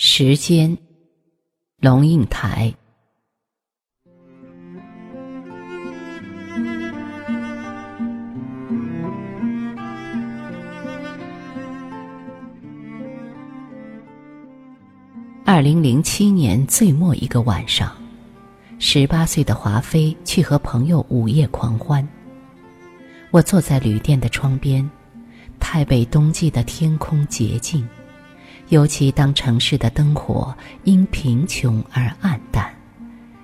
时间，龙应台。二零零七年最末一个晚上，十八岁的华妃去和朋友午夜狂欢。我坐在旅店的窗边，太北冬季的天空洁净。尤其当城市的灯火因贫穷而暗淡，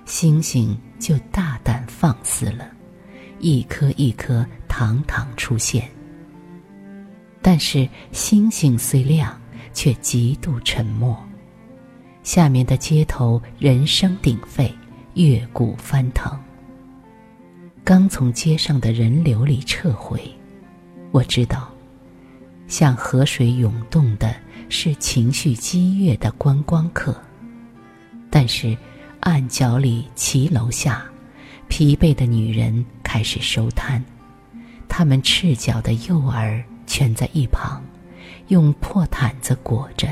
星星就大胆放肆了，一颗一颗堂堂出现。但是星星虽亮，却极度沉默。下面的街头人声鼎沸，乐鼓翻腾。刚从街上的人流里撤回，我知道，像河水涌动的。是情绪激越的观光客，但是暗角里骑楼下，疲惫的女人开始收摊，她们赤脚的幼儿蜷在一旁，用破毯子裹着，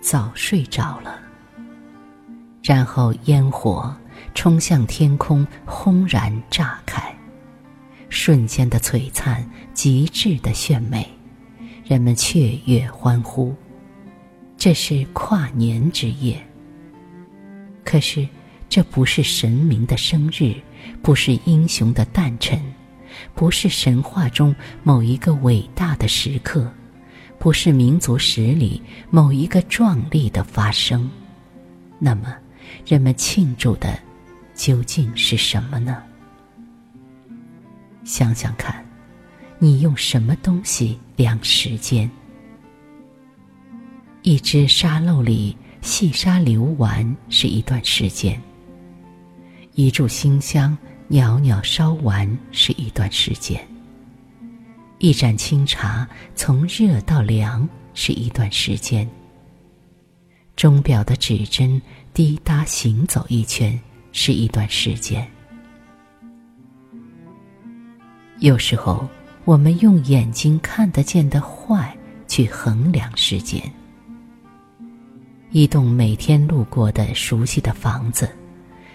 早睡着了。然后烟火冲向天空，轰然炸开，瞬间的璀璨，极致的炫美，人们雀跃欢呼。这是跨年之夜。可是，这不是神明的生日，不是英雄的诞辰，不是神话中某一个伟大的时刻，不是民族史里某一个壮丽的发生。那么，人们庆祝的究竟是什么呢？想想看，你用什么东西量时间？一只沙漏里细沙流完是一段时间，一炷馨香袅袅烧完是一段时间，一盏清茶从热到凉是一段时间，钟表的指针滴答行走一圈是一段时间。有时候，我们用眼睛看得见的坏去衡量时间。一栋每天路过的熟悉的房子，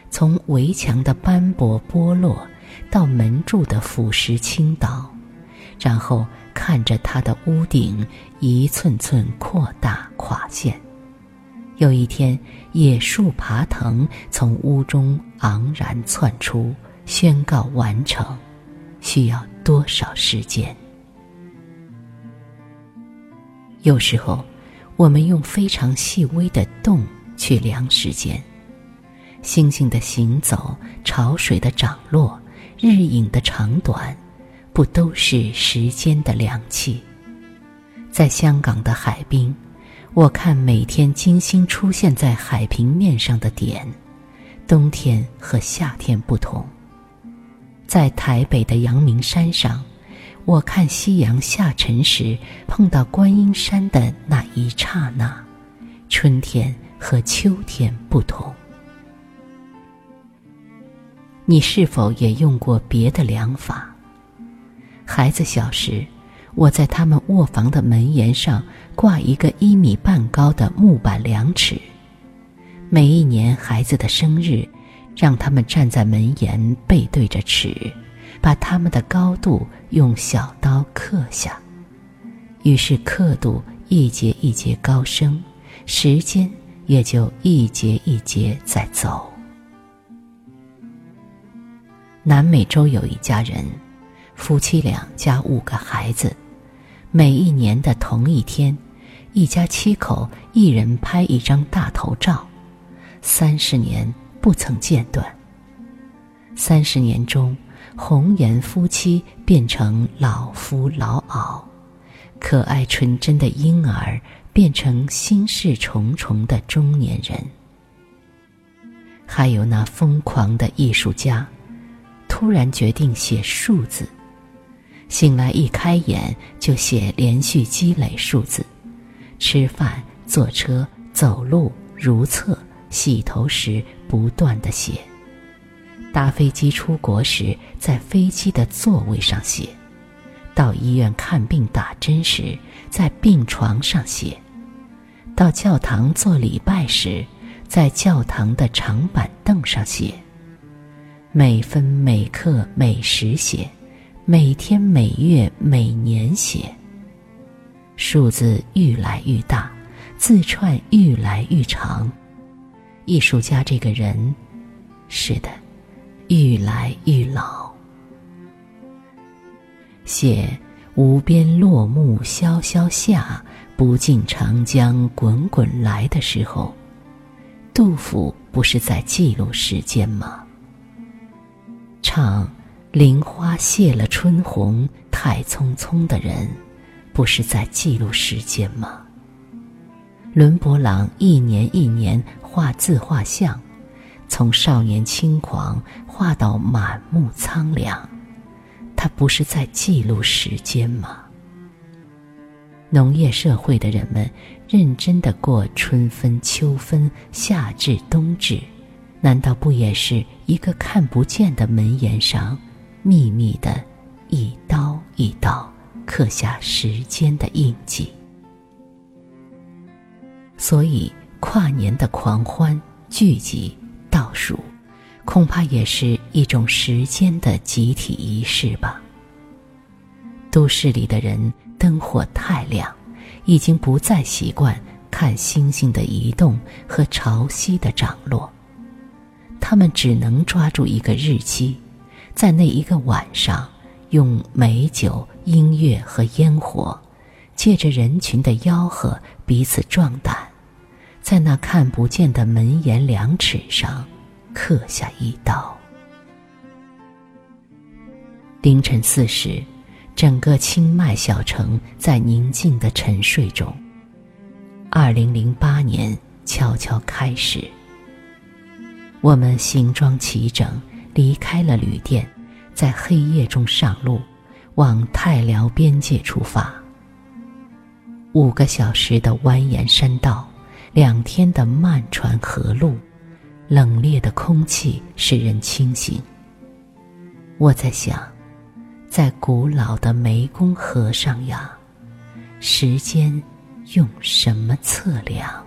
从围墙的斑驳剥落，到门柱的腐蚀倾倒，然后看着它的屋顶一寸寸扩大垮陷。有一天，野树爬藤从屋中昂然窜出，宣告完成，需要多少时间？有时候。我们用非常细微的动去量时间，星星的行走、潮水的涨落、日影的长短，不都是时间的量器？在香港的海滨，我看每天精心出现在海平面上的点，冬天和夏天不同。在台北的阳明山上。我看夕阳下沉时碰到观音山的那一刹那，春天和秋天不同。你是否也用过别的量法？孩子小时，我在他们卧房的门檐上挂一个一米半高的木板量尺，每一年孩子的生日，让他们站在门檐背对着尺。把他们的高度用小刀刻下，于是刻度一节一节高升，时间也就一节一节在走。南美洲有一家人，夫妻俩加五个孩子，每一年的同一天，一家七口一人拍一张大头照，三十年不曾间断。三十年中。红颜夫妻变成老夫老媪，可爱纯真的婴儿变成心事重重的中年人。还有那疯狂的艺术家，突然决定写数字，醒来一开眼就写连续积累数字，吃饭、坐车、走路、如厕、洗头时不断的写。搭飞机出国时，在飞机的座位上写；到医院看病打针时，在病床上写；到教堂做礼拜时，在教堂的长板凳上写。每分每刻每时写，每天每月每年写。数字愈来愈大，字串愈来愈长。艺术家这个人，是的，愈来愈老。写无边落木萧萧下，不尽长江滚滚来的时候，杜甫不是在记录时间吗？唱“林花谢了春红太匆匆”的人，不是在记录时间吗？伦勃朗一年一年画自画像，从少年轻狂画到满目苍凉，他不是在记录时间吗？农业社会的人们认真的过春分、秋分、夏至、冬至。难道不也是一个看不见的门檐上，秘密的，一刀一刀刻下时间的印记？所以，跨年的狂欢、聚集、倒数，恐怕也是一种时间的集体仪式吧。都市里的人灯火太亮，已经不再习惯看星星的移动和潮汐的涨落。他们只能抓住一个日期，在那一个晚上，用美酒、音乐和烟火，借着人群的吆喝彼此壮胆，在那看不见的门檐两尺上刻下一刀。凌晨四时，整个清迈小城在宁静的沉睡中。二零零八年悄悄开始。我们行装齐整，离开了旅店，在黑夜中上路，往泰辽边界出发。五个小时的蜿蜒山道，两天的漫船河路，冷冽的空气使人清醒。我在想，在古老的湄公河上呀，时间用什么测量？